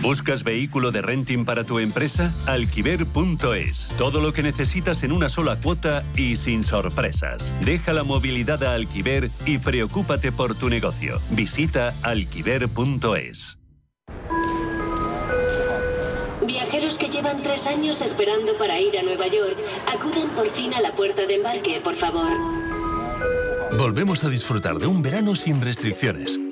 ¿Buscas vehículo de renting para tu empresa? Alquiver.es. Todo lo que necesitas en una sola cuota y sin sorpresas. Deja la movilidad a Alquiver y preocúpate por tu negocio. Visita alquiver.es. Viajeros que llevan tres años esperando para ir a Nueva York, acuden por fin a la puerta de embarque, por favor. Volvemos a disfrutar de un verano sin restricciones.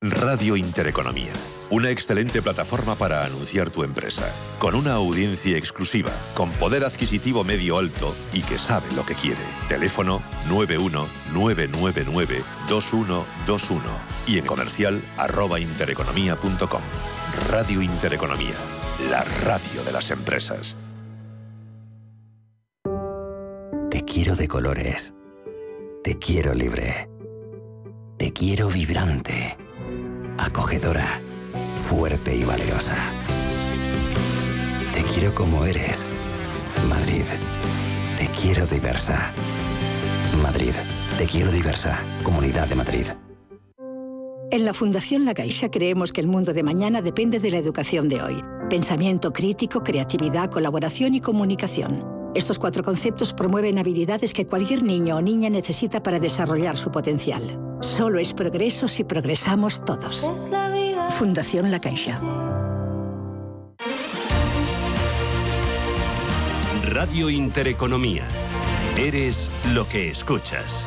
Radio Intereconomía. Una excelente plataforma para anunciar tu empresa. Con una audiencia exclusiva, con poder adquisitivo medio alto y que sabe lo que quiere. Teléfono 919992121 y en comercial arroba intereconomía.com. Radio Intereconomía. La radio de las empresas. Te quiero de colores. Te quiero libre. Te quiero vibrante acogedora, fuerte y valerosa. Te quiero como eres. Madrid, te quiero diversa. Madrid, te quiero diversa. Comunidad de Madrid. En la Fundación La Caixa creemos que el mundo de mañana depende de la educación de hoy. Pensamiento crítico, creatividad, colaboración y comunicación. Estos cuatro conceptos promueven habilidades que cualquier niño o niña necesita para desarrollar su potencial. Solo es progreso si progresamos todos. Fundación La Caixa. Radio Intereconomía. Eres lo que escuchas.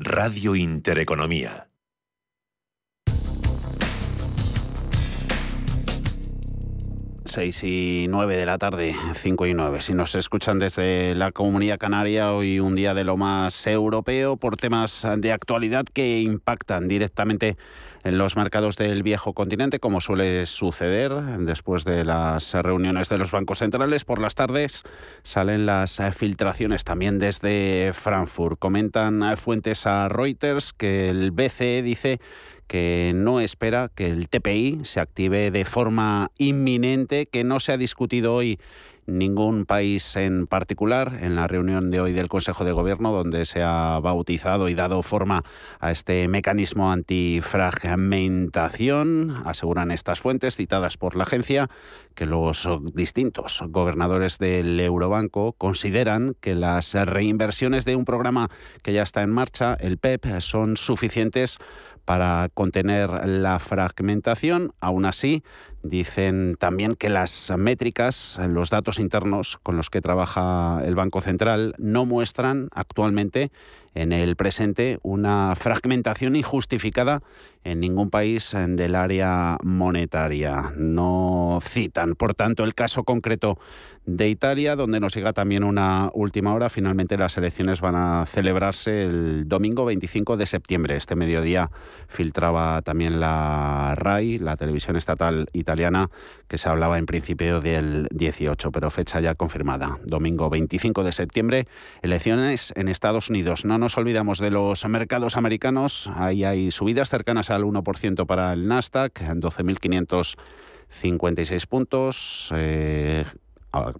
Radio Intereconomía. 6 y 9 de la tarde, 5 y 9. Si nos escuchan desde la Comunidad Canaria, hoy un día de lo más europeo por temas de actualidad que impactan directamente en los mercados del viejo continente, como suele suceder después de las reuniones de los bancos centrales. Por las tardes salen las filtraciones también desde Frankfurt. Comentan fuentes a Reuters que el BCE dice que no espera que el TPI se active de forma inminente, que no se ha discutido hoy ningún país en particular en la reunión de hoy del Consejo de Gobierno, donde se ha bautizado y dado forma a este mecanismo antifragmentación. Aseguran estas fuentes citadas por la agencia que los distintos gobernadores del Eurobanco consideran que las reinversiones de un programa que ya está en marcha, el PEP, son suficientes para contener la fragmentación. Aún así, dicen también que las métricas, los datos internos con los que trabaja el Banco Central no muestran actualmente en el presente una fragmentación injustificada en ningún país del área monetaria. No citan, por tanto, el caso concreto de Italia, donde nos llega también una última hora. Finalmente las elecciones van a celebrarse el domingo 25 de septiembre. Este mediodía filtraba también la RAI, la televisión estatal italiana que se hablaba en principio del 18, pero fecha ya confirmada. Domingo 25 de septiembre, elecciones en Estados Unidos. No nos olvidamos de los mercados americanos. Ahí hay subidas cercanas al 1% para el Nasdaq, en 12.556 puntos. Eh,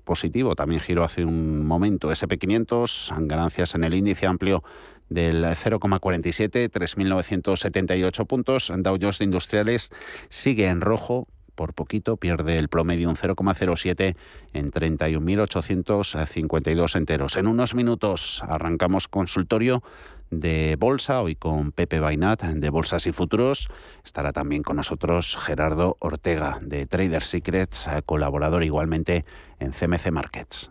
positivo también giró hace un momento SP500, ganancias en el índice amplio del 0,47, 3.978 puntos. Dow Jones de Industriales sigue en rojo, por poquito, pierde el promedio un 0,07 en 31.852 enteros. En unos minutos arrancamos consultorio de bolsa, hoy con Pepe Bainat de Bolsas y Futuros. Estará también con nosotros Gerardo Ortega de Trader Secrets, colaborador igualmente en CMC Markets.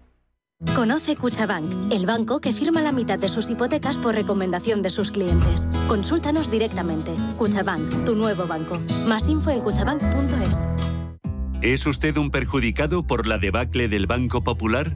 Conoce Cuchabank, el banco que firma la mitad de sus hipotecas por recomendación de sus clientes. Consúltanos directamente. Cuchabank, tu nuevo banco. Más info en cuchabank.es. ¿Es usted un perjudicado por la debacle del Banco Popular?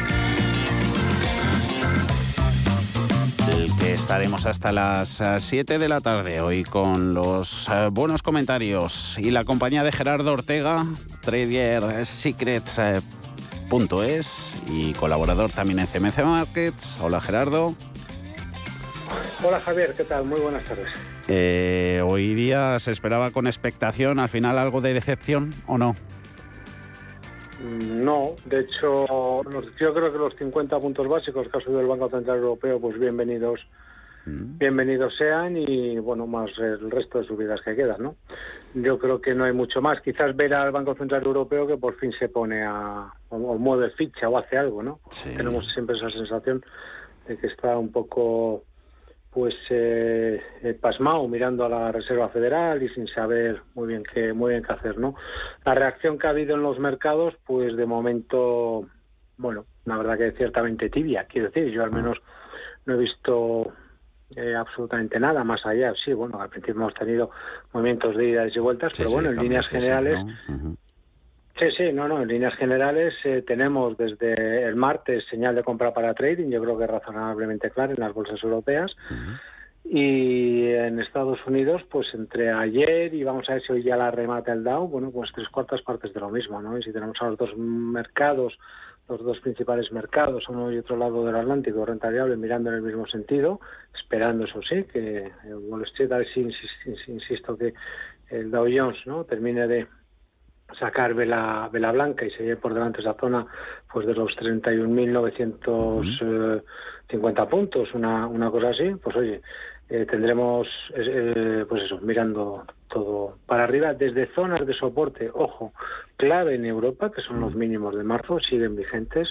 Estaremos hasta las 7 eh, de la tarde hoy con los eh, buenos comentarios y la compañía de Gerardo Ortega, Trader Secrets.es y colaborador también en CMC Markets. Hola Gerardo. Hola Javier, ¿qué tal? Muy buenas tardes. Eh, hoy día se esperaba con expectación, al final algo de decepción o no. Mm, no, de hecho, yo creo que los 50 puntos básicos que ha subido el Banco Central Europeo, pues bienvenidos, mm. bienvenidos sean y bueno, más el resto de subidas que quedan, ¿no? Yo creo que no hay mucho más. Quizás ver al Banco Central Europeo que por fin se pone a o, mueve ficha o hace algo, ¿no? Tenemos siempre esa sensación de que está un poco pues eh, eh, pasmado mirando a la Reserva Federal y sin saber muy bien qué muy bien qué hacer no la reacción que ha habido en los mercados pues de momento bueno la verdad que ciertamente tibia. Quiero decir yo al menos no he visto eh, absolutamente nada más allá. Sí bueno al principio hemos tenido movimientos de idas y vueltas pero bueno en líneas generales Sí, sí, no, no. En líneas generales eh, tenemos desde el martes señal de compra para trading, yo creo que razonablemente clara en las bolsas europeas. Y en Estados Unidos, pues entre ayer y vamos a ver si hoy ya la remata el Dow, bueno, pues tres cuartas partes de lo mismo, ¿no? Y si tenemos a los dos mercados los dos principales mercados, uno y otro lado del Atlántico, renta variable, mirando en el mismo sentido, esperando, eso sí, que Wall Street, a ver si insisto que el Dow Jones no termine de sacar vela, vela blanca y seguir por delante esa zona pues de los 31.950 puntos, una, una cosa así, pues oye, eh, tendremos, eh, pues eso, mirando todo para arriba, desde zonas de soporte, ojo, clave en Europa, que son los mínimos de marzo, siguen vigentes,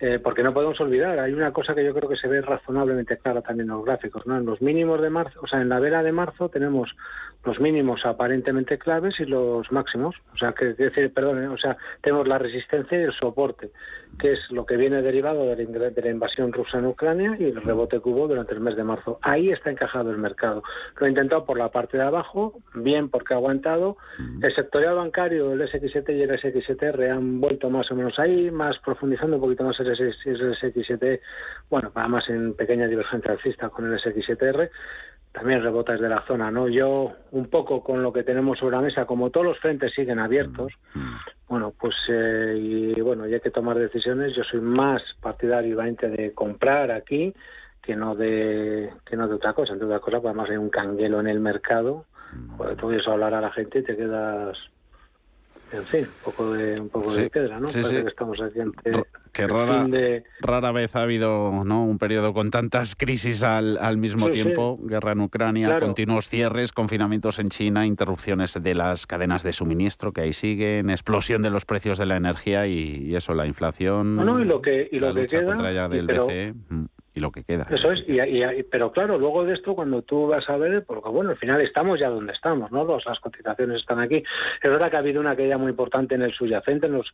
eh, porque no podemos olvidar, hay una cosa que yo creo que se ve razonablemente clara también en los gráficos, ¿no? En los mínimos de marzo, o sea, en la vela de marzo tenemos los mínimos aparentemente claves y los máximos, o sea, que, decir, perdón, o sea, tenemos la resistencia y el soporte, que es lo que viene derivado de la, de la invasión rusa en Ucrania y el rebote que hubo durante el mes de marzo. Ahí está encajado el mercado. Lo he intentado por la parte de abajo, bien porque ha aguantado. El sectorial bancario, el SX7 y el SX7R han vuelto más o menos ahí, más profundizando un poquito más el, SX7, bueno, además en pequeña divergencia alcista con el SX7R también rebota desde la zona, ¿no? Yo, un poco con lo que tenemos sobre la mesa, como todos los frentes siguen abiertos, bueno, pues, eh, y bueno, y hay que tomar decisiones. Yo soy más partidario, de comprar aquí que no de que no de otra cosa. Entre otras cosas, pues además hay un canguelo en el mercado. Joder, tú oyes hablar a la gente y te quedas en fin, un poco de, un poco de piedra, ¿no? Sí, sí. que estamos aquí que rara, rara vez ha habido ¿no? un periodo con tantas crisis al, al mismo tiempo, guerra en Ucrania, continuos cierres, confinamientos en China, interrupciones de las cadenas de suministro que ahí siguen, explosión de los precios de la energía y, eso, la inflación. No, no, y lo que, y lo que queda, del BCE. Y lo que queda. Eso es, y, pero claro, luego de esto, cuando tú vas a ver, porque bueno, al final estamos ya donde estamos, ¿no? Los, las cotizaciones están aquí. Es verdad que ha habido una caída muy importante en el subyacente, en, los,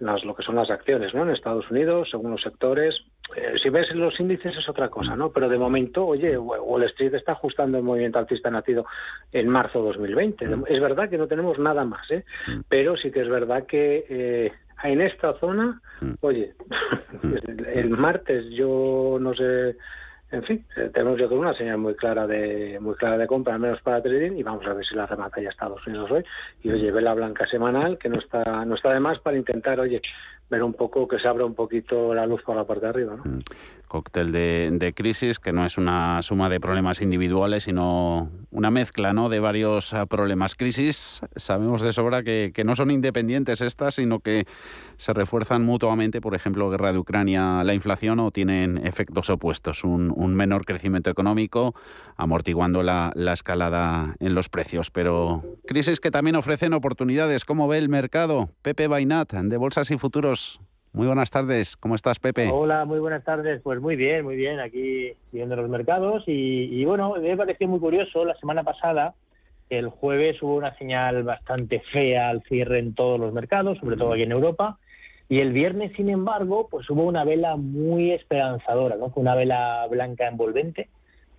en las, lo que son las acciones, ¿no? En Estados Unidos, según los sectores. Eh, si ves los índices es otra cosa, ¿no? Pero de momento, oye, Wall Street está ajustando el movimiento alcista nacido en marzo de 2020. Mm. Es verdad que no tenemos nada más, ¿eh? Mm. Pero sí que es verdad que... Eh, en esta zona, mm. oye, mm. el, martes yo no sé, en fin, eh, tenemos yo creo una señal muy clara de muy clara de compra, al menos para trading, y vamos a ver si la remata ya Estados Unidos hoy. Y oye, ve la blanca semanal, que no está, no está de más para intentar, oye, ver un poco que se abra un poquito la luz por la parte de arriba. ¿no? Cóctel de, crisis que no es una suma de problemas individuales, sino una mezcla ¿no? de varios ah, problemas. Crisis, sabemos de sobra que, no son independientes estas, sino que se refuerzan mutuamente, por ejemplo, guerra de Ucrania, la inflación, o tienen efectos opuestos, un, menor crecimiento económico, amortiguando la, la escalada en los precios. Pero crisis que también ofrecen oportunidades. ¿Cómo ve el mercado? Pepe Bainat, de Bolsas y Futuros muy buenas tardes, ¿cómo estás, Pepe? Hola, muy buenas tardes. Pues muy bien, muy bien, aquí viendo los mercados. Y, bueno, me pareció muy curioso, la semana pasada, el jueves hubo una señal bastante fea al cierre en todos los mercados, sobre todo aquí en Europa. Y el viernes, sin embargo, pues hubo una vela muy esperanzadora, ¿no? Fue una vela blanca envolvente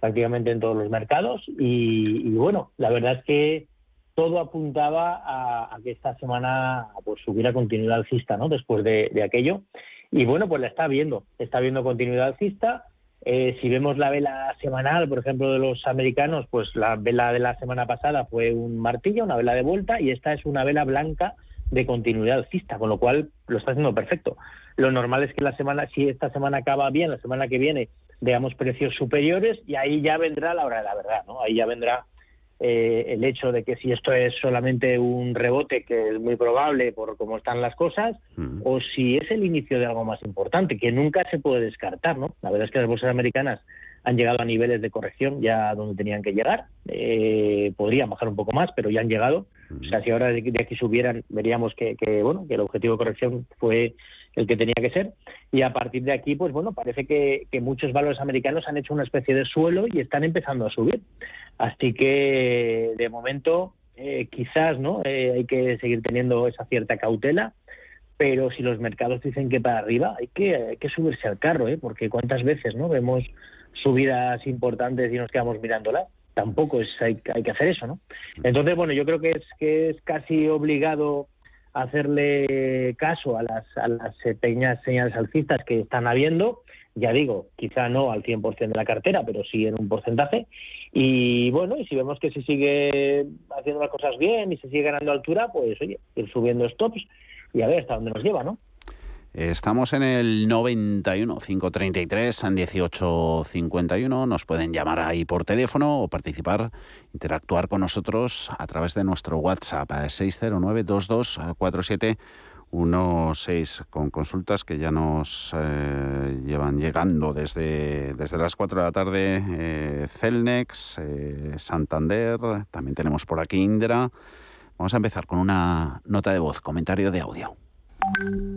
prácticamente en todos los mercados. y bueno, la verdad es que todo apuntaba a, que esta semana pues hubiera continuidad alcista, ¿no? Después de, aquello. Y bueno, pues la está viendo, está viendo continuidad alcista. Eh, si vemos la vela semanal, por ejemplo, de los americanos, pues la vela de la semana pasada fue un martillo, una vela de vuelta, y esta es una vela blanca de continuidad alcista, con lo cual lo está haciendo perfecto. Lo normal es que la semana, si esta semana acaba bien, la semana que viene veamos precios superiores y ahí ya vendrá la hora de la verdad, ¿no? Ahí ya vendrá eh, el hecho de que si esto es solamente un rebote, que es muy probable por cómo están las cosas, o si es el inicio de algo más importante, que nunca se puede descartar, ¿no? La verdad es que las bolsas americanas han llegado a niveles de corrección ya donde tenían que llegar. Eh, podrían bajar un poco más, pero ya han llegado. O sea, si ahora de, aquí subieran, veríamos que, bueno, que el objetivo de corrección fue el que tenía que ser. Y a partir de aquí, pues bueno, parece que, muchos valores americanos han hecho una especie de suelo y están empezando a subir. Así que, de momento, eh, quizás no eh, hay que seguir teniendo esa cierta cautela pero si los mercados dicen que para arriba hay que, hay que subirse al carro, ¿eh? porque cuántas veces no vemos subidas importantes y nos quedamos mirándolas. Tampoco es, hay, hay que hacer eso, ¿no? Entonces, bueno, yo creo que es, que es casi obligado hacerle caso a las, a las pequeñas señales alcistas que están habiendo. Ya digo, quizá no al 100% de la cartera, pero sí en un porcentaje. Y bueno, y si vemos que se sigue haciendo las cosas bien y se sigue ganando altura, pues oye, ir subiendo stops y a ver hasta dónde nos lleva, ¿no? Estamos en el 91 533 18 51. Nos pueden llamar ahí por teléfono o participar, interactuar con nosotros a través de nuestro WhatsApp 609 22 47 16 con consultas que ya nos eh, llevan llegando desde, desde las 4 de la tarde. Eh, Celnex, eh, Santander, también tenemos por aquí Indra. Vamos a empezar con una nota de voz, comentario de audio.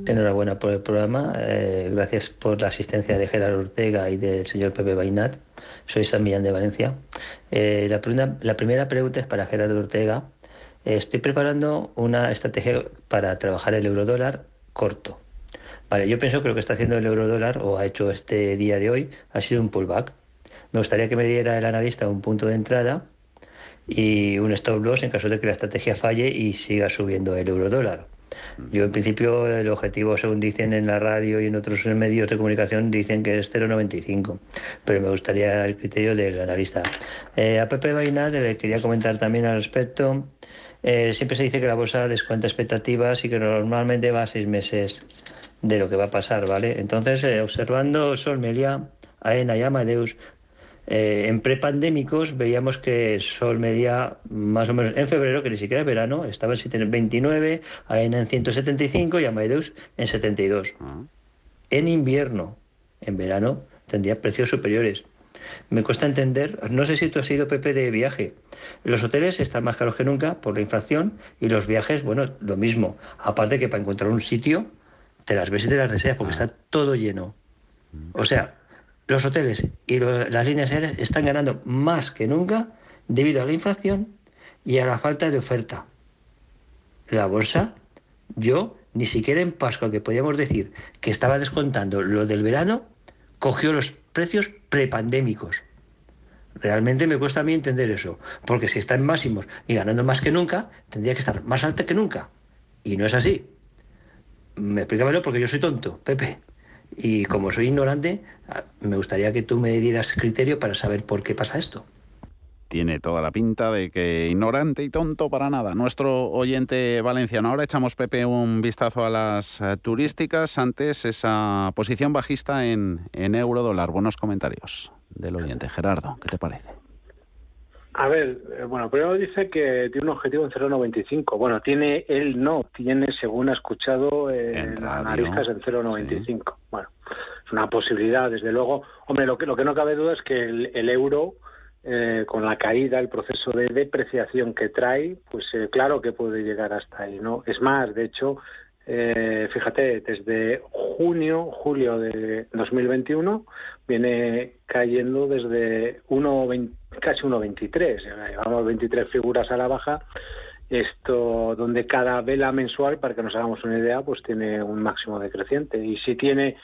Enhorabuena por el programa. Eh, gracias por la asistencia de Gerardo Ortega y del señor Pepe Bainat. Soy San Millán de Valencia. Eh, la, primera, pregunta es para Gerardo Ortega. Eh, estoy preparando una estrategia para trabajar el eurodólar corto. Vale, yo pienso que lo que está haciendo el eurodólar o ha hecho este día de hoy ha sido un pullback. Me gustaría que me diera el analista un punto de entrada y un stop loss en caso de que la estrategia falle y siga subiendo el eurodólar. Yo en principio el objetivo, según dicen en la radio y en otros medios de comunicación, dicen que es 0,95, pero me gustaría el criterio del analista. Eh, a Pepe Vaina le quería comentar también al respecto. Eh, siempre se dice que la bolsa descuenta expectativas y que normalmente va a seis meses de lo que va a pasar, ¿vale? Entonces, eh, observando Sol Melia, AENA y Amadeus, eh, en prepandémicos veíamos que Sol medía más o menos en febrero, que ni siquiera es verano, estaba en 29, AENA en 175 y Amadeus en 72. Ah. En invierno, en verano, tendría precios superiores. Me cuesta entender, no sé si tú has ido, Pepe, de viaje. Los hoteles están más caros que nunca por la inflación y los viajes, bueno, lo mismo. Aparte que para encontrar un sitio, te las ves y te las deseas porque ah. está todo lleno. O sea, los hoteles y las líneas aéreas están ganando más que nunca debido a la inflación y a la falta de oferta. La bolsa, yo ni siquiera en Pascua, que podíamos decir que estaba descontando lo del verano, cogió los precios prepandémicos. Realmente me cuesta a mí entender eso, porque si está en máximos y ganando más que nunca, tendría que estar más alta que nunca. Y no es así. Me explícamelo porque yo soy tonto, Pepe. Y como soy ignorante, me gustaría que tú me dieras criterio para saber por qué pasa esto. Tiene toda la pinta de que ignorante y tonto para nada. Nuestro oyente valenciano. Ahora echamos, Pepe, un vistazo a las eh, turísticas. Antes, esa posición bajista en, en euro dólar. Buenos comentarios del oyente. Gerardo, ¿qué te parece? A ver, eh, bueno, primero dice que tiene un objetivo en 0,95. Bueno, tiene, él no, tiene, según ha escuchado, eh, en analistas en 0,95. Bueno, es una posibilidad, desde luego. Hombre, lo que, lo que no cabe duda es que el, euro, eh, con la caída, el proceso de depreciación que trae, pues claro que puede llegar hasta ahí, ¿no? Es más, de hecho, eh, fíjate, desde junio, julio de 2021 viene cayendo desde 1, casi 1,23, llevamos 23 figuras a la baja, esto donde cada vela mensual, para que nos hagamos una idea, pues tiene un máximo decreciente. Y si tiene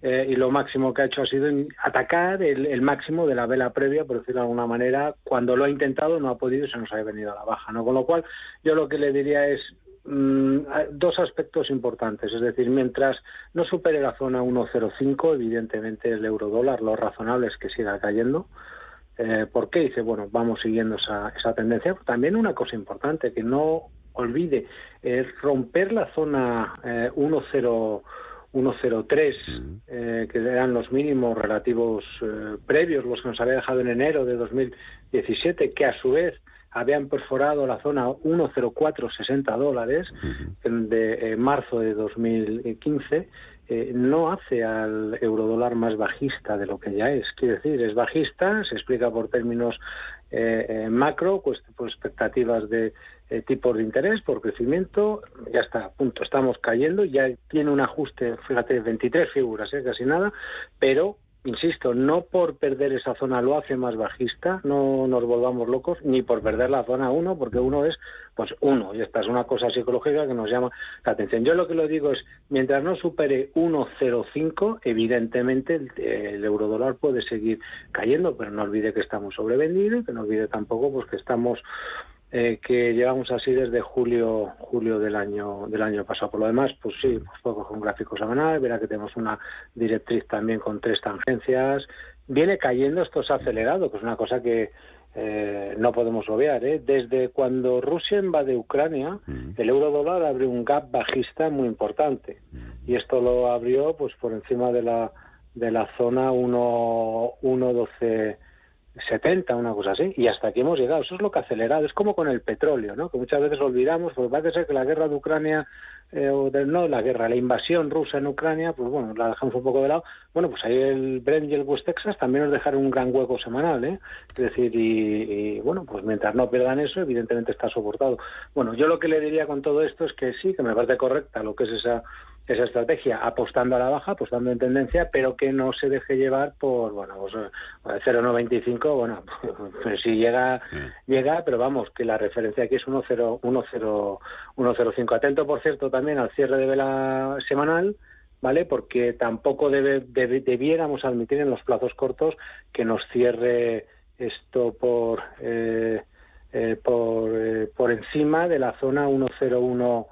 eh, y lo máximo que ha hecho ha sido atacar el, el, máximo de la vela previa, por decirlo de alguna manera, cuando lo ha intentado no ha podido y se nos ha venido a la baja, ¿no? Con lo cual yo lo que le diría es Mm, dos aspectos importantes. Es decir, mientras no supere la zona 1.05, evidentemente el euro dólar lo razonable es que siga cayendo. Eh, ¿Por qué? Dice, bueno, vamos siguiendo esa, esa tendencia. También una cosa importante, que no olvide, es romper la zona eh, 1.03, eh, que eran los mínimos relativos eh, previos, los que nos había dejado en enero de 2017, que a su vez habían perforado la zona 10460 dólares de eh, marzo de 2015 eh, no hace al eurodólar más bajista de lo que ya es. Quiere decir, es bajista, se explica por términos eh, macro, pues por expectativas de tipos de interés, por crecimiento, ya está, punto, estamos cayendo, ya tiene un ajuste, fíjate, 23 figuras, casi nada, pero insisto, no por perder esa zona lo hace más bajista, no nos volvamos locos, ni por perder la zona 1, porque uno es, pues uno, y esta es una cosa psicológica que nos llama la atención. Yo lo que lo digo es, mientras no supere 1,05, evidentemente el, el eurodólar puede seguir cayendo, pero no olvide que estamos sobrevendidos, que no olvide tampoco pues que estamos eh, que llevamos así desde julio julio del año del año pasado. Por lo demás, pues sí, pues poco con gráfico semanal, verá que tenemos una directriz también con tres tangencias viene cayendo, esto se ha acelerado, que es una cosa que eh, no podemos obviar. ¿eh? Desde cuando Rusia invade Ucrania, el euro dólar abrió un gap bajista muy importante. Y esto lo abrió pues por encima de la, de la zona 1.12. 70, una cosa así, y hasta aquí hemos llegado. Eso es lo que ha acelerado. Es como con el petróleo, ¿no? Que muchas veces olvidamos, porque parece ser que la guerra de Ucrania, eh, o no la guerra, la invasión rusa en Ucrania, pues bueno, la dejamos un poco de lado. Bueno, pues ahí el Brent y el West Texas también nos dejaron un gran hueco semanal, ¿eh? Es decir, y, y bueno, pues mientras no pierdan eso, evidentemente está soportado. Bueno, yo lo que le diría con todo esto es que sí, que me parece correcta lo que es esa esa estrategia apostando a la baja, apostando en tendencia, pero que no se deje llevar por, bueno, pues, 0,95, eh, bueno, pues si llega, llega, pero vamos, que la referencia aquí es 1,05. Atento, por cierto, también al cierre de vela semanal, ¿vale? Porque tampoco debe, debiéramos admitir en los plazos cortos que nos cierre esto por, eh, eh, por, por encima de la zona 101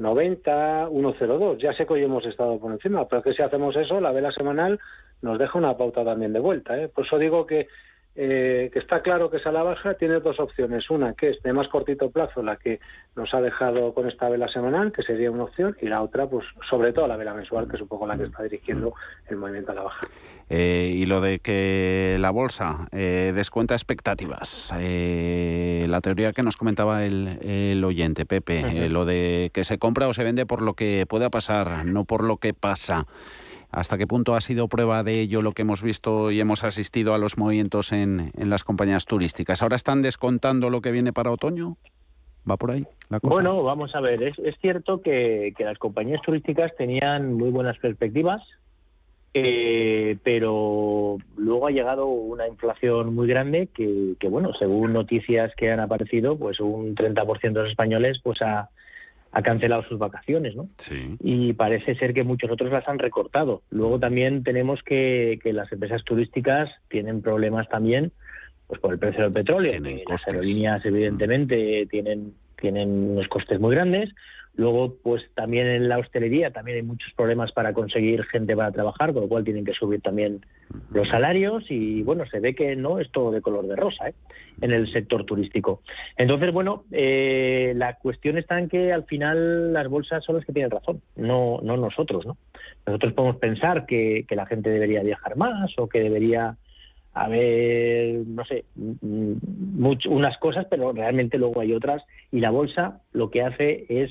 90, 102. Ya sé que hoy hemos estado por encima, pero que si hacemos eso, la vela semanal nos deja una pauta también de vuelta. ¿eh? Por eso digo que eh, que está claro que es a la baja, tiene dos opciones. Una, que es de más cortito plazo, la que nos ha dejado con esta vela semanal, que sería una opción, y la otra, pues sobre todo la vela mensual, que es un poco la que está dirigiendo el movimiento a la baja. Eh, y lo de que la bolsa eh, descuenta expectativas, la teoría que nos comentaba el, oyente, Pepe, lo de que se compra o se vende por lo que pueda pasar, no por lo que pasa. ¿Hasta qué punto ha sido prueba de ello lo que hemos visto y hemos asistido a los movimientos en, en las compañías turísticas? ¿Ahora están descontando lo que viene para otoño? ¿Va por ahí la cosa? Bueno, vamos a ver. Es, cierto que, que, las compañías turísticas tenían muy buenas perspectivas, eh, pero luego ha llegado una inflación muy grande que, que, bueno, según noticias que han aparecido, pues un 30% de los españoles pues ha, ha cancelado sus vacaciones, ¿no? Sí. Y parece ser que muchos otros las han recortado. Luego también tenemos que, que las empresas turísticas tienen problemas también pues por el precio del petróleo. Las aerolíneas, evidentemente, tienen, tienen unos costes muy grandes. Luego, pues también en la hostelería también hay muchos problemas para conseguir gente para trabajar, con lo cual tienen que subir también los salarios y bueno, se ve que no es todo de color de rosa ¿eh? en el sector turístico. Entonces, bueno, eh, la cuestión está en que al final las bolsas son las que tienen razón, no, no nosotros, ¿no? Nosotros podemos pensar que, que la gente debería viajar más o que debería haber, no sé, mucho, unas cosas, pero realmente luego hay otras y la bolsa lo que hace es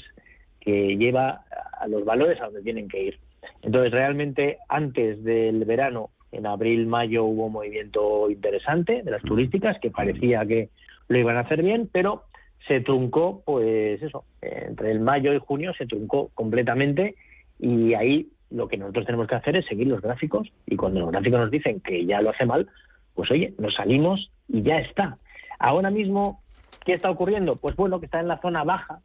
que lleva a los valores a donde tienen que ir. Entonces, realmente antes del verano, en abril, mayo, hubo un movimiento interesante de las turísticas que parecía que lo iban a hacer bien, pero se truncó, pues eso, entre el mayo y junio se truncó completamente y ahí lo que nosotros tenemos que hacer es seguir los gráficos y cuando los gráficos nos dicen que ya lo hace mal, pues oye, nos salimos y ya está. Ahora mismo, ¿qué está ocurriendo? Pues bueno, que está en la zona baja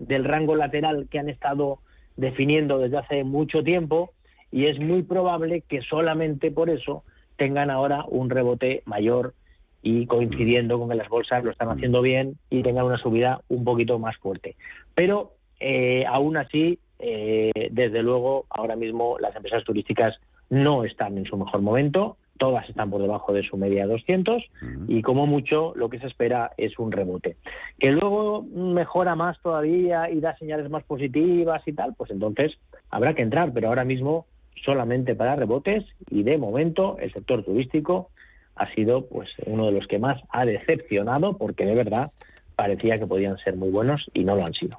del rango lateral que han estado definiendo desde hace mucho tiempo y es muy probable que solamente por eso tengan ahora un rebote mayor y coincidiendo con que las bolsas lo están haciendo bien y tengan una subida un poquito más fuerte. Pero eh, aún así, eh, desde luego, ahora mismo las empresas turísticas no están en su mejor momento todas están por debajo de su media 200 y como mucho lo que se espera es un rebote. Que luego mejora más todavía y da señales más positivas y tal, pues entonces habrá que entrar, pero ahora mismo solamente para rebotes y de momento el sector turístico ha sido pues uno de los que más ha decepcionado porque de verdad parecía que podían ser muy buenos y no lo han sido.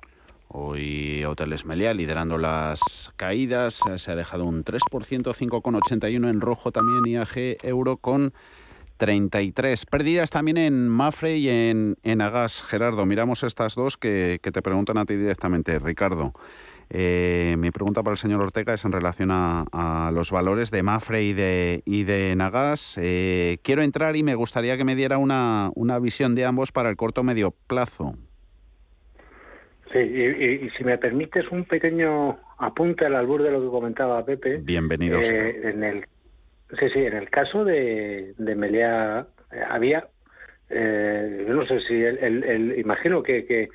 Hoy Hoteles Meliá liderando las caídas, se ha dejado un 3%, 5,81 en rojo también IAG Euro con 33. Pérdidas también en Mafre y en, en Agas. Gerardo, miramos estas dos que, te preguntan a ti directamente, Ricardo. Eh, mi pregunta para el señor Ortega es en relación a, los valores de Mafre y de, y de Nagas. Eh, quiero entrar y me gustaría que me diera una, una visión de ambos para el corto medio plazo. Sí, y, si me permites un pequeño apunte al albur de lo que comentaba Pepe. Bienvenido. Eh, en el, sí, sí, en el caso de, de Melea eh, había, eh, yo no sé si el, imagino que, que,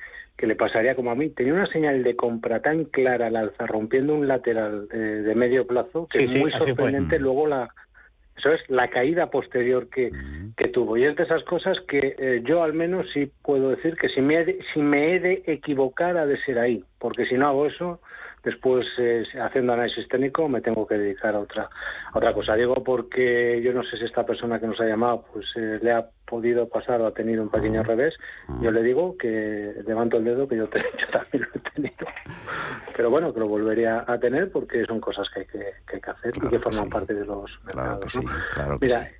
le pasaría como a mí, tenía una señal de compra tan clara al alza, rompiendo un lateral de, medio plazo, que es muy sorprendente luego la Eso es la caída posterior que, que tuvo. Y es de esas cosas que eh, yo al menos sí puedo decir que si me, si me he de equivocar ha de ser ahí, porque si no hago eso, Después, eh, haciendo análisis técnico, me tengo que dedicar a otra, otra cosa. Digo porque yo no sé si esta persona que nos ha llamado pues eh, le ha podido pasar o ha tenido un pequeño revés. Yo le digo que levanto el dedo que yo, también lo he tenido. Pero bueno, que lo volvería a tener porque son cosas que hay que, hacer y que forman parte de los mercados. que sí, claro Mira,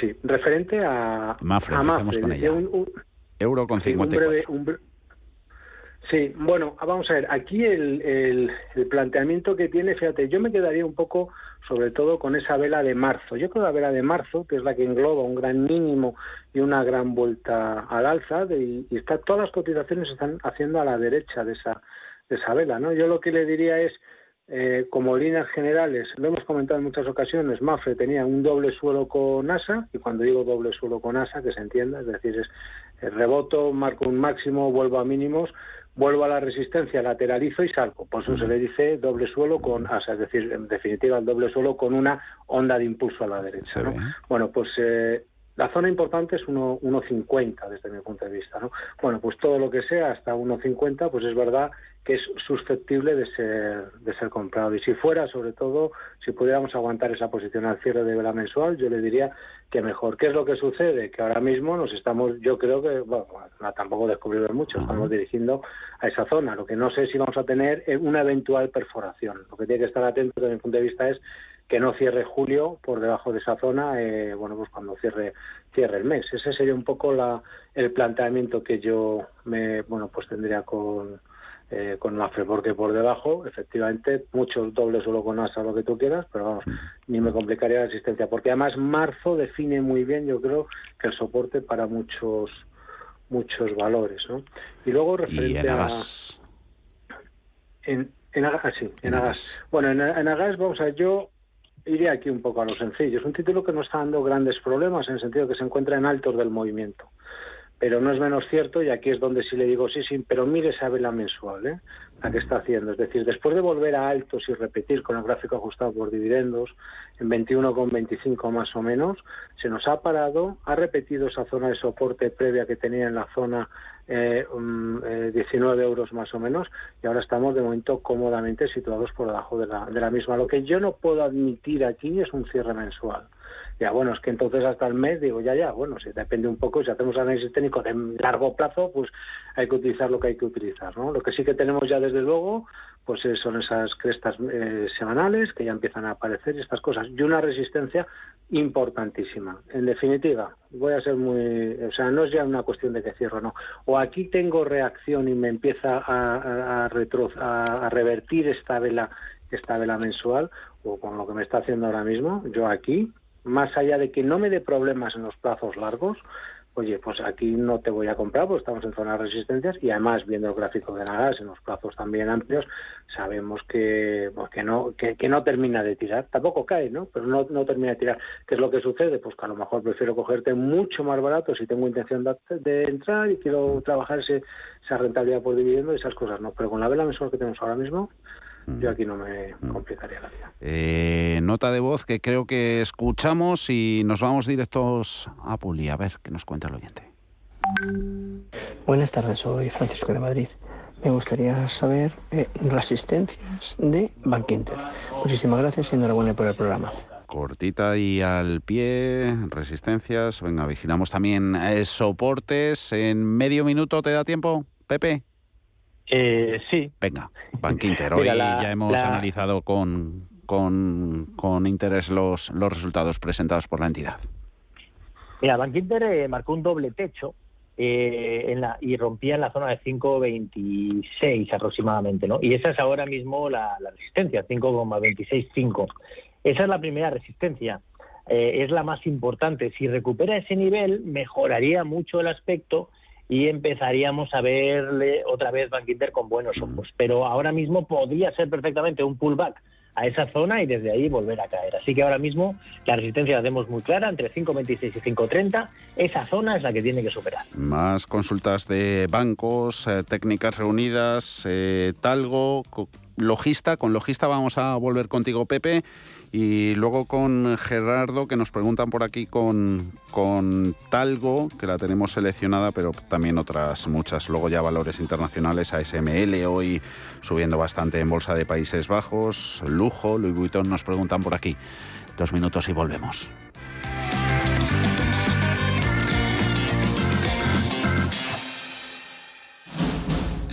sí. referente a, Mafre, a con ella. Euro con 54. Sí, bueno, vamos a ver, aquí el, el, planteamiento que tiene, fíjate, yo me quedaría un poco sobre todo con esa vela de marzo. Yo creo que la vela de marzo, que es la que engloba un gran mínimo y una gran vuelta al alza, y, está, todas las cotizaciones están haciendo a la derecha de esa, de esa vela, ¿no? Yo lo que le diría es, eh, como líneas generales, lo hemos comentado en muchas ocasiones, Mafre tenía un doble suelo con ASA, y cuando digo doble suelo con ASA, que se entienda, es decir, es el reboto, marco un máximo, vuelvo a mínimos, vuelvo a la resistencia, lateralizo y salgo. Por eso se le dice doble suelo con asa, es decir, en definitiva el doble suelo con una onda de impulso a la derecha. Bueno, pues eh, la zona importante es 1,50 desde mi punto de vista. ¿no? Bueno, pues todo lo que sea hasta 1,50, pues es verdad que es susceptible de ser, de ser comprado. Y si fuera, sobre todo, si pudiéramos aguantar esa posición al cierre de vela mensual, yo le diría que mejor. ¿Qué es lo que sucede? Que ahora mismo nos estamos, yo creo que, bueno, tampoco descubrimos mucho, estamos dirigiendo a esa zona. Lo que no sé si vamos a tener es una eventual perforación. Lo que tiene que estar atento desde mi punto de vista es que no cierre julio por debajo de esa zona, eh, bueno, pues cuando cierre cierre el mes. Ese sería un poco la, el planteamiento que yo me, bueno, pues tendría con eh, con la porque por debajo, efectivamente, muchos dobles solo con ASA, lo que tú quieras, pero vamos, ni me complicaría la existencia, porque además marzo define muy bien, yo creo, que el soporte para muchos muchos valores, ¿no? Y luego referente en a... En, en, ah, sí, en, Agas. Bueno, en, en Agas, vamos a yo iría aquí un poco a lo sencillo. Es un título que no está dando grandes problemas en el sentido que se encuentra en altos del movimiento. Pero no es menos cierto, y aquí es donde sí le digo sí, sí, pero mire esa vela mensual, ¿eh? la que está haciendo. Es decir, después de volver a altos y repetir con el gráfico ajustado por dividendos en 21,25 más o menos, se nos ha parado, ha repetido esa zona de soporte previa que tenía en la zona eh, 19 um, eh, euros más o menos, y ahora estamos de momento cómodamente situados por debajo de la, de la misma. Lo que yo no puedo admitir aquí es un cierre mensual. Ya, bueno, es que entonces hasta el mes digo, ya, ya, bueno, si depende un poco, si hacemos análisis técnico de largo plazo, pues hay que utilizar lo que hay que utilizar, ¿no? Lo que sí que tenemos ya desde luego, pues son esas crestas eh, semanales que ya empiezan a aparecer y estas cosas, y una resistencia importantísima. En definitiva, voy a ser muy, o sea, no es ya una cuestión de que cierro, no. O aquí tengo reacción y me empieza a, a, retro, a revertir esta vela, esta vela mensual, o con lo que me está haciendo ahora mismo, yo aquí más allá de que no me dé problemas en los plazos largos, oye, pues aquí no te voy a comprar porque estamos en zona de resistencias y además viendo el gráfico de Nagas en los plazos también amplios, sabemos que, pues que no que, no termina de tirar, tampoco cae, ¿no? Pero no, no termina de tirar. ¿Qué es lo que sucede? Pues que a lo mejor prefiero cogerte mucho más barato si tengo intención de, entrar y quiero trabajar ese, esa rentabilidad por dividendo y esas cosas, ¿no? Pero con la vela mensual que tenemos ahora mismo, yo aquí no me complicaría la vida. Eh, nota de voz que creo que escuchamos y nos vamos directos a Puli. A ver qué nos cuenta el oyente. Buenas tardes, soy Francisco de Madrid. Me gustaría saber eh, resistencias de Bankinter. Muchísimas gracias y enhorabuena por el programa. Cortita y al pie, resistencias. Venga, vigilamos también eh, soportes. En medio minuto, ¿te da tiempo, Pepe? Eh, sí. Venga, Bankinter. Hoy ya hemos analizado con, con, interés los, los resultados presentados por la entidad. Mira, Bankinter eh, marcó un doble techo eh, en la, y rompía en la zona de 5,26 aproximadamente, ¿no? Y esa es ahora mismo la, la resistencia, 5,265. Esa es la primera resistencia. Eh, es la más importante. Si recupera ese nivel, mejoraría mucho el aspecto y empezaríamos a verle otra vez Bank Inter con buenos ojos. Pero ahora mismo podría ser perfectamente un pullback a esa zona y desde ahí volver a caer. Así que ahora mismo la resistencia la tenemos muy clara, entre 5.26 y 5.30. Esa zona es la que tiene que superar. Más consultas de bancos, eh, técnicas reunidas, eh, Talgo. Logista. Con Logista vamos a volver contigo, Pepe. Y luego con Gerardo, que nos preguntan por aquí con, con Talgo, que la tenemos seleccionada, pero también otras muchas. Luego ya valores internacionales, ASML, hoy subiendo bastante en Bolsa de Países Bajos. Lujo, Louis Vuitton nos preguntan por aquí. Dos minutos y volvemos.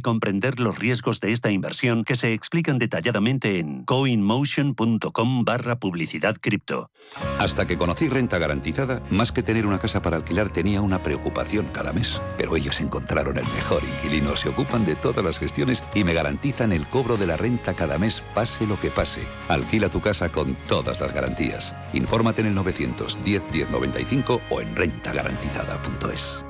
comprender los riesgos de esta inversión que se explican detalladamente en coinmotion.com barra publicidad cripto. Hasta que conocí renta garantizada, más que tener una casa para alquilar tenía una preocupación cada mes. Pero ellos encontraron el mejor inquilino, se ocupan de todas las gestiones y me garantizan el cobro de la renta cada mes, pase lo que pase. Alquila tu casa con todas las garantías. Infórmate en el 910 1095 o en rentagarantizada.es.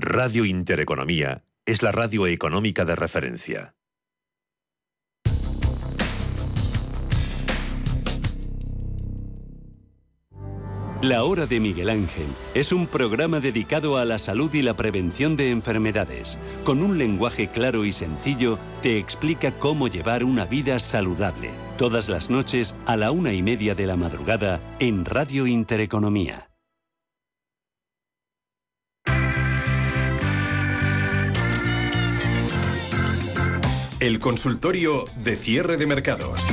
Radio Intereconomía es la radio económica de referencia. La Hora de Miguel Ángel es un programa dedicado a la salud y la prevención de enfermedades. Con un lenguaje claro y sencillo, te explica cómo llevar una vida saludable. Todas las noches a la una y media de la madrugada en Radio Intereconomía. El consultorio de cierre de mercados.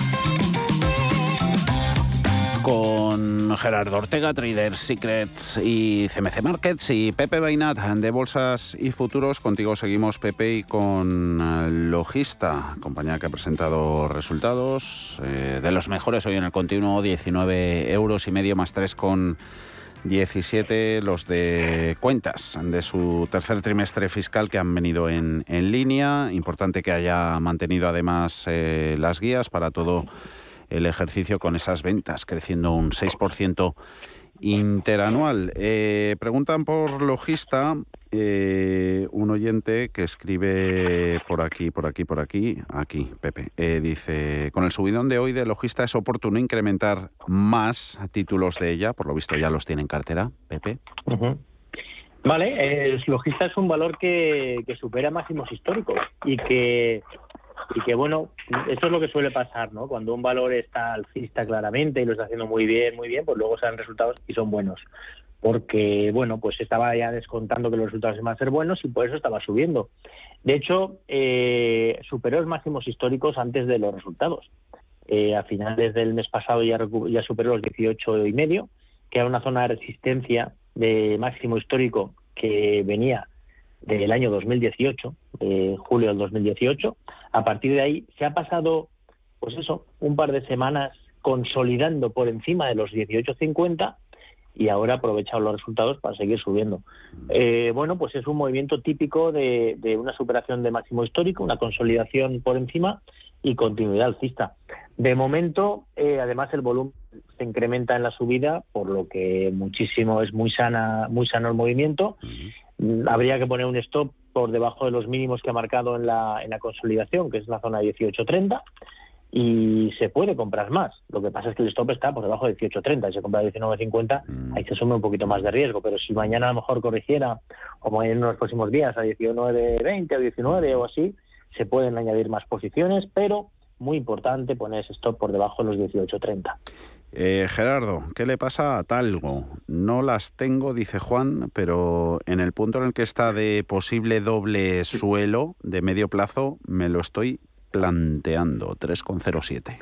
Con Gerardo Ortega, Trader Secrets y CMC Markets y Pepe Bainat de Bolsas y Futuros. Contigo seguimos Pepe y con eh, Logista, compañía que ha presentado resultados eh, de los mejores hoy en el continuo, 19 euros y medio más 3 con 17 los de cuentas de su tercer trimestre fiscal que han venido en, línea. Importante que haya mantenido además eh, las guías para todo el ejercicio con esas ventas creciendo un 6% interanual. Eh, preguntan por Logista, eh, un oyente que escribe por aquí, por aquí, por aquí, aquí, Pepe, eh, dice, con el subidón de hoy de Logista es oportuno incrementar más títulos de ella, por lo visto ya los tiene en cartera, Pepe. Vale, Logista es un valor que supera máximos históricos y que y que bueno, eso es lo que suele pasar, ¿no? Cuando un valor está alcista claramente y lo está haciendo muy bien, muy bien, pues luego salen resultados y son buenos. Porque, bueno, pues estaba ya descontando que los resultados iban a ser buenos y por eso estaba subiendo. De hecho, eh, superó los máximos históricos antes de los resultados. Eh, a finales del mes pasado ya, ya superó los 18 y medio, que era una zona de resistencia de máximo histórico que venía del año 2018, de julio del 2018. A partir de ahí se ha pasado, pues eso, un par de semanas consolidando por encima de los 18.50 y ahora ha aprovechado los resultados para seguir subiendo. Eh, bueno, pues es un movimiento típico de, una superación de máximo histórico, una consolidación por encima y continuidad alcista. De momento, eh, además, el volumen se incrementa en la subida, por lo que muchísimo es muy sana, muy sano el movimiento. Habría que poner un stop por debajo de los mínimos que ha marcado en la, en la consolidación, que es la zona 18.30 y se puede comprar más. Lo que pasa es que el stop está por debajo de 18.30. Si se compra a 19.50, ahí se asume un poquito más de riesgo. Pero si mañana a lo mejor corrigiera, como en los próximos días, a 19.20 o 19 o así, se pueden añadir más posiciones, pero muy importante poner ese stop por debajo de los 18.30. Eh, Gerardo, ¿qué le pasa a Talgo? No las tengo, dice Juan, pero en el punto en el que está de posible doble suelo de medio plazo, me lo estoy planteando, 3,07.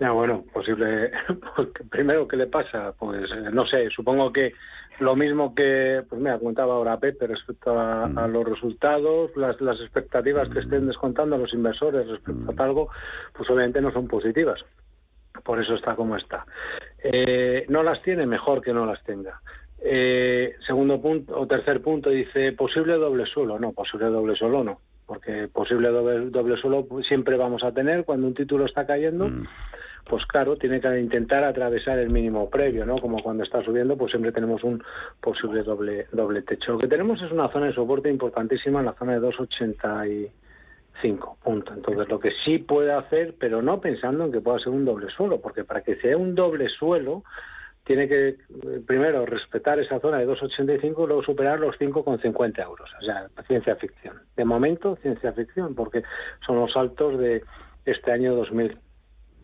Ya, bueno, posible. Pues, primero, ¿qué le pasa? Pues eh, no sé, supongo que lo mismo que, pues mira, comentaba ahora Pepe respecto a, mm. los resultados, las, las expectativas que estén descontando a los inversores respecto a algo, pues obviamente no son positivas. Por eso está como está. Eh, no las tiene, mejor que no las tenga. Eh, segundo punto, o tercer punto, dice posible doble suelo. No, posible doble suelo no porque posible doble, doble suelo siempre vamos a tener cuando un título está cayendo. Mm. Pues claro, tiene que intentar atravesar el mínimo previo, ¿no? Como cuando está subiendo, pues siempre tenemos un posible doble doble techo. Lo que tenemos es una zona de soporte importantísima en la zona de 285 punto. Entonces, lo que sí puede hacer, pero no pensando en que pueda ser un doble suelo, porque para que sea un doble suelo, tiene que eh, primero respetar esa zona de 2,85 y luego superar los 5,50 euros. O sea, ciencia ficción. De momento, ciencia ficción, porque son los saltos de este año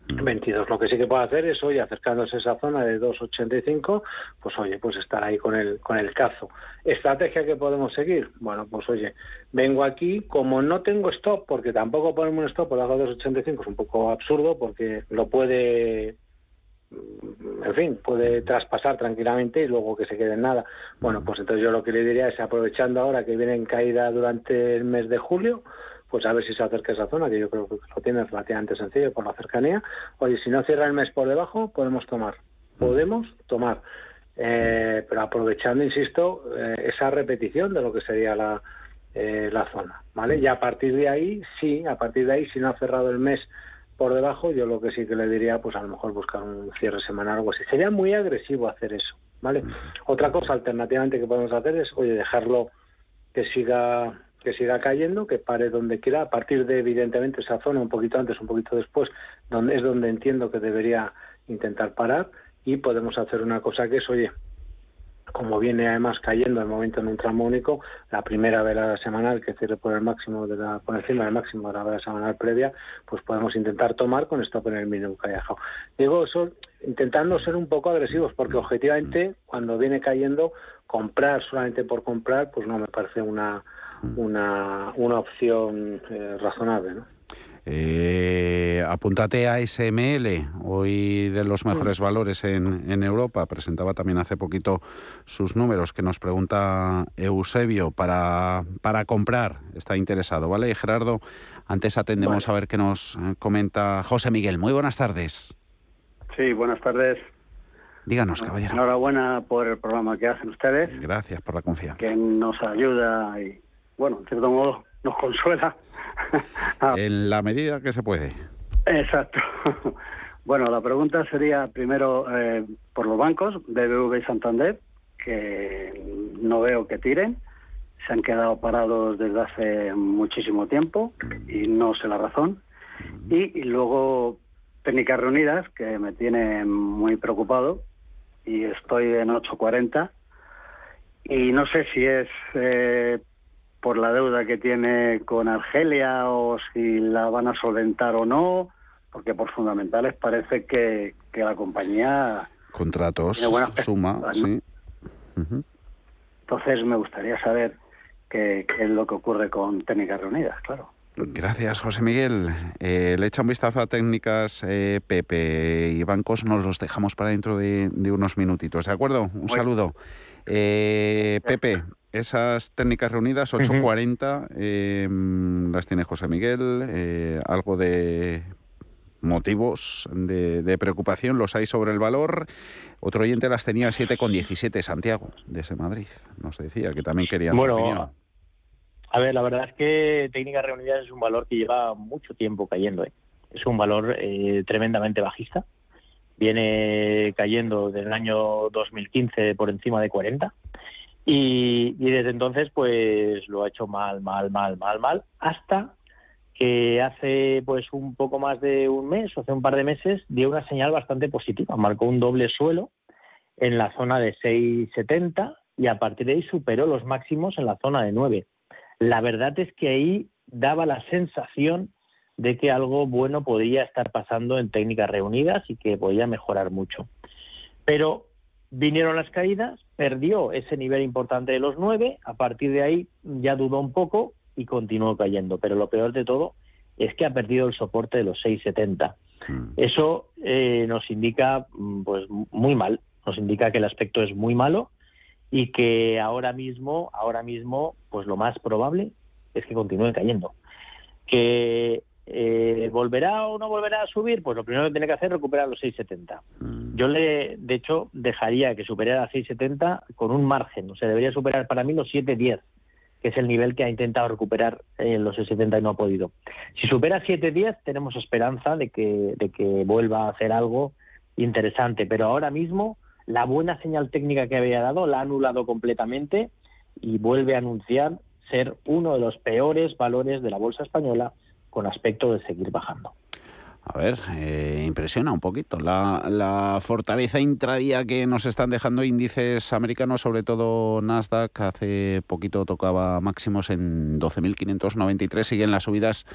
2022. Lo que sí que puede hacer es, oye, acercándose a esa zona de 2,85, pues oye, pues estar ahí con el, con el cazo. ¿Estrategia que podemos seguir? Bueno, pues oye, vengo aquí, como no tengo stop, porque tampoco ponemos un stop por debajo de 2,85, es un poco absurdo, porque lo puede en fin, puede traspasar tranquilamente y luego que se quede en nada. Bueno, pues entonces yo lo que le diría es aprovechando ahora que viene en caída durante el mes de julio, pues a ver si se acerca a esa zona, que yo creo que lo tiene relativamente sencillo por la cercanía. Oye, si no cierra el mes por debajo, podemos tomar. Podemos tomar. Eh, pero aprovechando, insisto, eh, esa repetición de lo que sería la, eh, la zona, ¿vale? Y a partir de ahí, sí, a partir de ahí, si no ha cerrado el mes por debajo, yo lo que sí que le diría, pues a lo mejor buscar un cierre semanal o algo así. Sería muy agresivo hacer eso, ¿vale? Otra cosa alternativamente que podemos hacer es, oye, dejarlo que siga que siga cayendo, que pare donde quiera, a partir de evidentemente esa zona, un poquito antes, un poquito después, donde es donde entiendo que debería intentar parar y podemos hacer una cosa que es, oye, como viene además cayendo el momento en un tramo único, la primera velada semanal que cierre por el máximo de la, por encima del máximo de la velada semanal previa, pues podemos intentar tomar con stop en el mínimo que haya. Digo eso intentando ser un poco agresivos, porque objetivamente cuando viene cayendo, comprar solamente por comprar, pues no me parece una una, una opción eh, razonable, ¿no? Eh, apúntate a SML, hoy de los mejores valores en, en, Europa. Presentaba también hace poquito sus números que nos pregunta Eusebio para, para comprar. Está interesado, ¿vale? Gerardo, antes atendemos a ver qué nos eh, comenta José Miguel. Muy buenas tardes. Sí, buenas tardes. Díganos, caballero. Enhorabuena por el programa que hacen ustedes. Gracias por la confianza. Que nos ayuda y, bueno, en cierto modo, nos consuela. Ah. En la medida que se puede. Exacto. Bueno, la pregunta sería primero eh, por los bancos, BBV y Santander, que no veo que tiren. Se han quedado parados desde hace muchísimo tiempo y no sé la razón. Y, luego técnicas reunidas, que me tiene muy preocupado y estoy en 8.40. Y no sé si es eh, por la deuda que tiene con Argelia o si la van a solventar o no, porque por fundamentales parece que, la compañía... Contratos, suma, sí. Entonces me gustaría saber qué, es lo que ocurre con Técnicas Reunidas, claro. Gracias, José Miguel. Eh, le echa un vistazo a técnicas eh, Pepe y bancos. Nos los dejamos para dentro de, unos minutitos, ¿de acuerdo? Un saludo. Eh, Pepe, esas técnicas reunidas, 8.40, em, las tiene José Miguel. algo de motivos de, preocupación los hay sobre el valor. Otro oyente las tenía 7,17, Santiago, desde Madrid. Nos decía que también quería bueno, A ver, la verdad es que Técnicas Reunidas es un valor que lleva mucho tiempo cayendo. ¿eh? Es un valor eh, tremendamente bajista. Viene cayendo desde el año 2015 por encima de 40. Y, desde entonces, pues lo ha hecho mal, mal, mal, mal, mal, hasta que hace pues un poco más de un mes hace un par de meses dio una señal bastante positiva, marcó un doble suelo en la zona de 6,70 y a partir de ahí superó los máximos en la zona de 9. La verdad es que ahí daba la sensación de que algo bueno podía estar pasando en técnicas reunidas y que podía mejorar mucho. Pero vinieron las caídas, perdió ese nivel importante de los 9, a partir de ahí ya dudó un poco y continuó cayendo. Pero lo peor de todo es que ha perdido el soporte de los 6,70. Mm. Eso eh, nos indica mm, pues muy mal, nos indica que el aspecto es muy malo y que ahora mismo, ahora mismo, pues lo más probable es que continúe cayendo. Que eh, volverá o no volverá a subir, pues lo primero que tiene que hacer es recuperar los 6,70. Mm. Yo le, de hecho, dejaría que superara 6,70 con un margen, o sea, debería superar para mí los 7,10 que es el nivel que ha intentado recuperar en los 70 y no ha podido. Si supera 7.10 tenemos esperanza de que, de que vuelva a hacer algo interesante, pero ahora mismo la buena señal técnica que había dado la ha anulado completamente y vuelve a anunciar ser uno de los peores valores de la bolsa española con aspecto de seguir bajando. A ver, eh, impresiona un poquito la, fortaleza intradía que nos están dejando índices americanos, sobre todo Nasdaq. Hace poquito tocaba máximos en 12.593. Siguen las subidas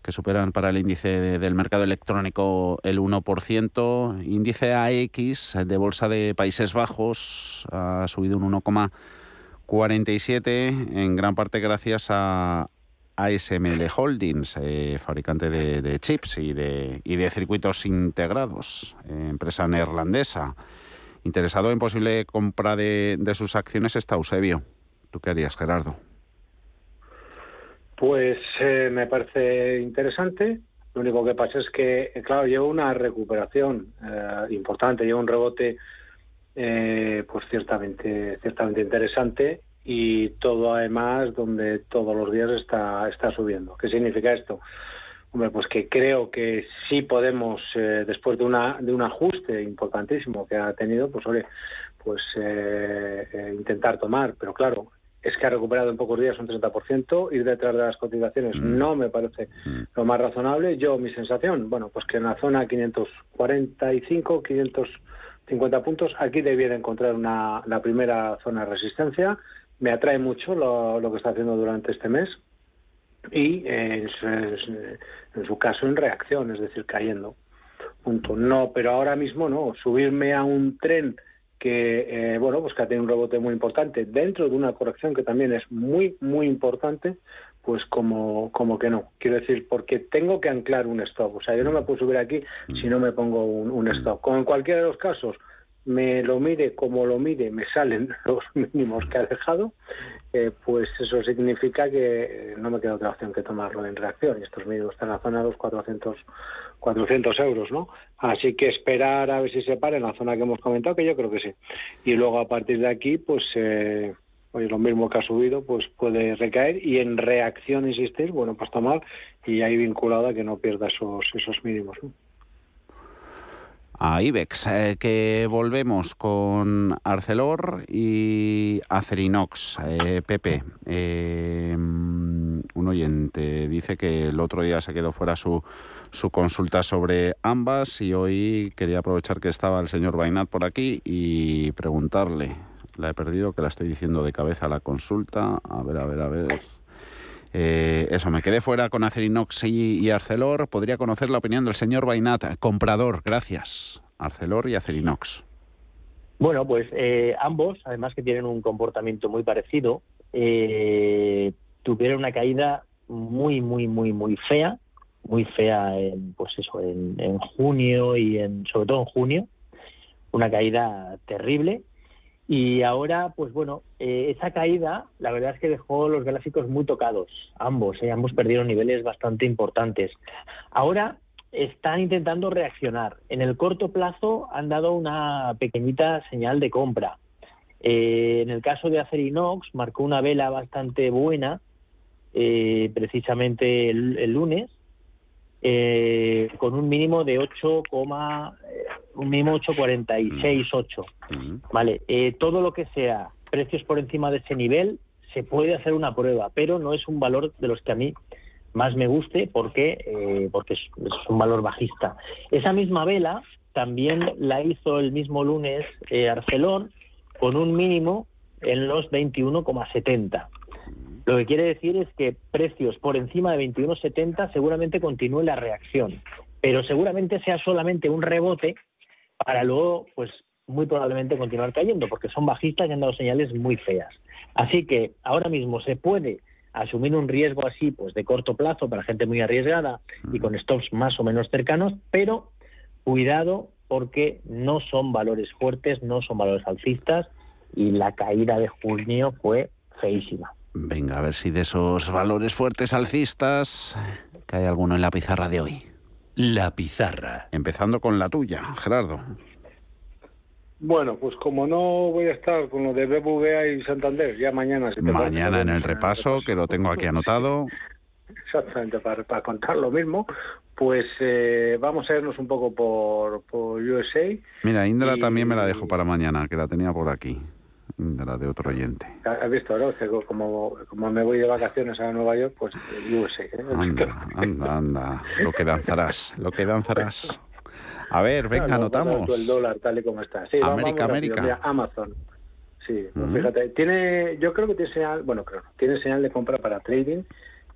que superan para el índice del mercado electrónico el 1%. Índice AX de Bolsa de Países Bajos ha subido un 1,47 en gran parte gracias a, ASML Holdings, eh, fabricante de, chips y de, y de circuitos integrados, eh, empresa neerlandesa. Interesado en posible compra de, sus acciones está Eusebio. ¿Tú qué harías, Gerardo? Pues eh, me parece interesante. Lo único que pasa es que, claro, lleva una recuperación importante, lleva un rebote, pues ciertamente, ciertamente interesante y todo además donde todos los días está, está subiendo. ¿Qué significa esto? Hombre, pues que creo que sí podemos, eh, después de, una, de un ajuste importantísimo que ha tenido, pues pues eh, eh, intentar tomar, pero claro, es que ha recuperado en pocos días un 30%, ir detrás de las cotizaciones mm. no me parece mm. lo más razonable. Yo, mi sensación, bueno, pues que en la zona 545, 550 puntos, aquí debiera encontrar una, la primera zona de resistencia, me atrae mucho lo, que está haciendo durante este mes y en, su, caso en reacción, es decir, cayendo. Punto. No, pero ahora mismo no. Subirme a un tren que eh, bueno pues que ha tenido un rebote muy importante dentro de una corrección que también es muy muy importante pues como como que no quiero decir porque tengo que anclar un stop o sea yo no me puedo subir aquí si no me pongo un, un stop como en cualquiera de los casos me lo mire como lo mire, me salen los mínimos que ha dejado, eh, pues eso significa que eh, no me queda otra opción que tomarlo en reacción. Y estos mínimos están en la zona de los 400, 400 euros, ¿no? Así que esperar a ver si se para en la zona que hemos comentado, que yo creo que sí. Y luego a partir de aquí, pues... Eh, lo mismo que ha subido, pues puede recaer y en reacción insistir, bueno, pues está mal y ahí vinculada que no pierda esos, esos mínimos. ¿no? A IBEX, eh, que volvemos con Arcelor y Acerinox. Eh, Pepe, eh, un oyente dice que el otro día se quedó fuera su, su consulta sobre ambas y hoy quería aprovechar que estaba el señor Bainat por aquí y preguntarle. La he perdido, que la estoy diciendo de cabeza la consulta. A ver, a ver, a ver. Eh, eso, me quedé fuera con Acerinox y, Arcelor. Podría conocer la opinión del señor Bainat, comprador. Gracias. Arcelor y Acerinox. Bueno, pues eh, ambos, además que tienen un comportamiento muy parecido, eh, tuvieron una caída muy, muy, muy, muy fea, muy fea en, pues eso, en, en junio y en, sobre todo en junio, una caída terrible. Y ahora, pues bueno, eh, esa caída, la verdad es que dejó los gráficos muy tocados, ambos, eh, ambos perdieron niveles bastante importantes. Ahora están intentando reaccionar. En el corto plazo han dado una pequeñita señal de compra. Eh, en el caso de Acerinox, marcó una vela bastante buena, eh, precisamente el, lunes, eh, con un mínimo de 8, un mínimo 8,46, 8. Vale, todo lo que sea precios por encima de ese nivel se puede hacer una prueba, pero no es un valor de los que a mí más me guste porque, eh, porque es, un valor bajista. Esa misma vela también la hizo el mismo lunes eh, Arcelor con un mínimo en los 21,70. Lo que quiere decir es que precios por encima de 21,70 seguramente continúe la reacción, pero seguramente sea solamente un rebote para luego, pues muy probablemente continuar cayendo, porque son bajistas y han dado señales muy feas. Así que ahora mismo se puede asumir un riesgo así, pues de corto plazo para gente muy arriesgada y con stops más o menos cercanos, pero cuidado porque no son valores fuertes, no son valores alcistas y la caída de junio fue feísima. Venga, a ver si de esos valores fuertes alcistas cae alguno en la pizarra de hoy. La pizarra. Empezando con la tuya, Gerardo. Bueno, pues como no voy a estar con lo de BBVA y Santander, ya mañana. mañana en el repaso, que lo tengo aquí anotado. Exactamente, para, contar lo mismo, pues eh, vamos a irnos un poco por, por USA. Mira, Indra también me la dejo para mañana, que la tenía por aquí. Indra, de otro oyente. Has visto, ¿no? como, como me voy de vacaciones a Nueva York, pues USA. ¿eh? Anda, anda, anda. Lo que danzarás, lo que danzarás. A ver, venga, anotamos. El dólar tal y como está. Sí, América, América. Amazon. Sí, pues fíjate, tiene, yo creo que tiene señal, bueno, creo, tiene señal de compra para trading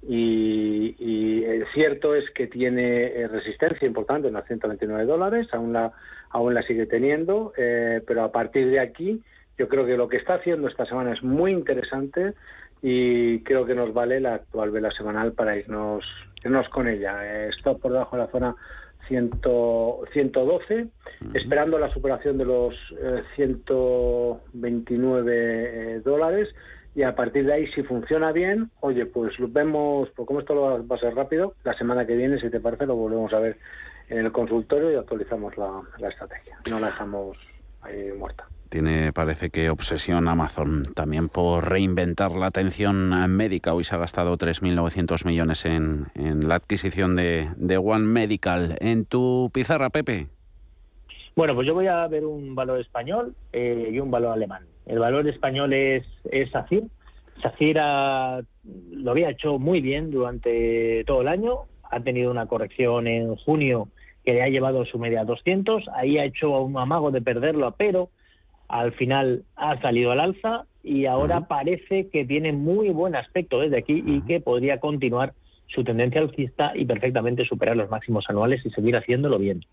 y, y cierto es que tiene eh, resistencia importante en los 129 dólares, aún la, aún la sigue teniendo, eh, pero a partir de aquí yo creo que lo que está haciendo esta semana es muy interesante y creo que nos vale la actual vela semanal para irnos, irnos con ella. Eh, stop por debajo de la zona 112, esperando la superación de los 129 eh, eh, dólares y a partir de ahí, si funciona bien, oye, pues vemos, por como esto lo va a ser rápido, la semana que viene, si te parece, lo volvemos a ver en el consultorio y actualizamos la, la estrategia. No la dejamos muerta. Tiene, parece que, obsesión Amazon también por reinventar la atención médica. Hoy se ha gastado 3.900 millones en, en, la adquisición de, de, One Medical. ¿En tu pizarra, Pepe? Bueno, pues yo voy a ver un valor español eh, y un valor alemán. El valor español es, es SACIR. SACIR lo había hecho muy bien durante todo el año. Ha tenido una corrección en junio que le ha llevado su media a 200. Ahí ha hecho un amago de perderlo, pero al final ha salido al alza y ahora parece que tiene muy buen aspecto desde aquí y que podría continuar su tendencia alcista y perfectamente superar los máximos anuales y seguir haciéndolo bien.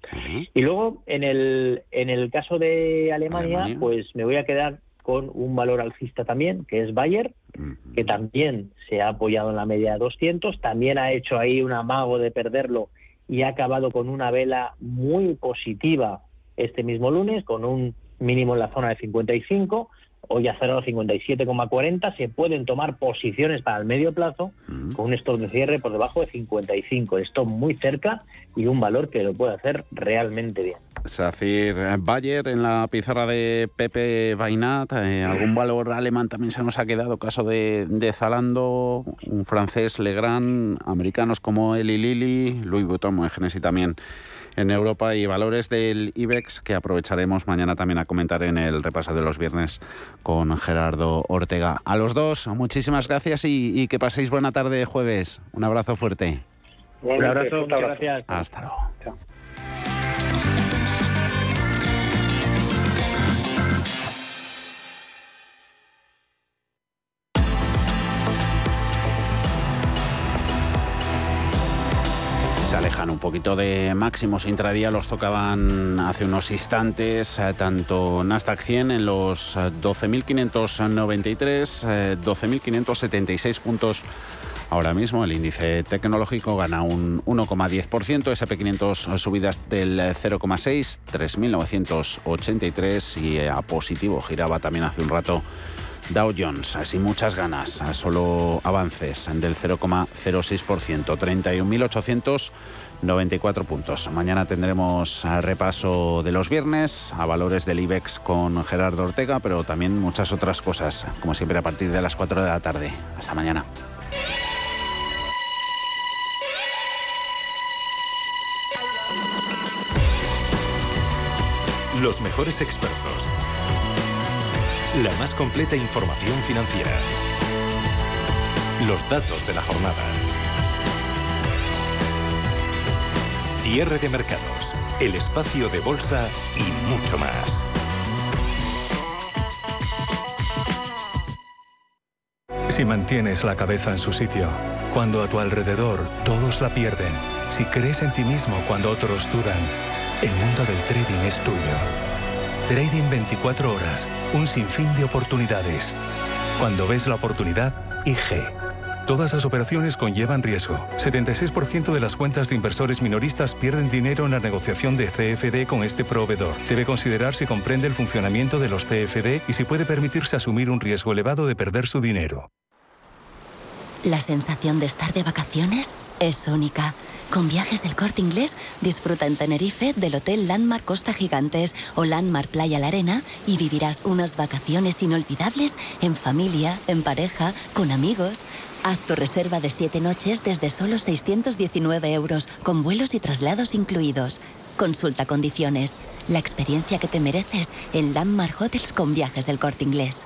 Y luego, en el, en el caso de Alemania, pues me voy a quedar con un valor alcista también, que es Bayer, que también se ha apoyado en la media de 200, también ha hecho ahí un amago de perderlo y ha acabado con una vela muy positiva este mismo lunes, con un mínimo en la zona de 55, hoy ha cerrado 57,40, se pueden tomar posiciones para el medio plazo con un stop de cierre por debajo de 55, stop muy cerca y un valor que lo puede hacer realmente bien. Sacir Bayer en la pizarra de Pepe Bainat, eh, algún valor alemán también se nos ha quedado, caso de, de Zalando, un francés Legrand, americanos como Eli Lilly, Louis Vuitton, Genesis también en Europa y valores del IBEX que aprovecharemos mañana también a comentar en el repaso de los viernes con Gerardo Ortega. A los dos, muchísimas gracias y, que paséis buena tarde jueves. Un abrazo fuerte. Un abrazo, muchas gracias. Hasta luego. Un poquito de máximos intradía, los tocaban hace unos instantes, eh, tanto Nasdaq 100 en los 12.593, eh, 12.576 eh, puntos. Ahora mismo el índice tecnológico gana un 1,10%, SP500 subidas del 0,6, 3.983 y a positivo giraba también hace un rato Dow Jones, sin muchas ganas, solo avances del 0,06%, 31.894 puntos. Mañana tendremos repaso de los viernes, a valores del IBEX con Gerardo Ortega, pero también muchas otras cosas, como siempre a partir de las 4 de la tarde. Hasta mañana. Los mejores expertos. La más completa información financiera. Los datos de la jornada. Cierre de mercados. El espacio de bolsa y mucho más. Si mantienes la cabeza en su sitio, cuando a tu alrededor todos la pierden, si crees en ti mismo cuando otros dudan, el mundo del trading es tuyo. Trading 24 horas, un sinfín de oportunidades. Cuando ves la oportunidad, IG. Todas las operaciones conllevan riesgo. 76% de las cuentas de inversores minoristas pierden dinero en la negociación de CFD con este proveedor. Debe considerar si comprende el funcionamiento de los CFD y si puede permitirse asumir un riesgo elevado de perder su dinero. La sensación de estar de vacaciones es única. Con viajes El Corte Inglés, disfruta en Tenerife del Hotel Landmark Costa Gigantes o Landmark Playa La Arena y vivirás unas vacaciones inolvidables en familia, en pareja, con amigos. Haz tu reserva de 7 noches desde solo 619 euros, con vuelos y traslados incluidos. Consulta condiciones. La experiencia que te mereces en Landmark Hotels con viajes del Corte Inglés.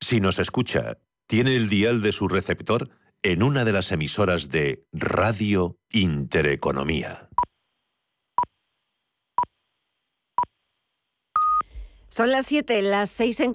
Si nos escucha, tiene el dial de su receptor en una de las emisoras de Radio Intereconomía. Son las 7, las 6 en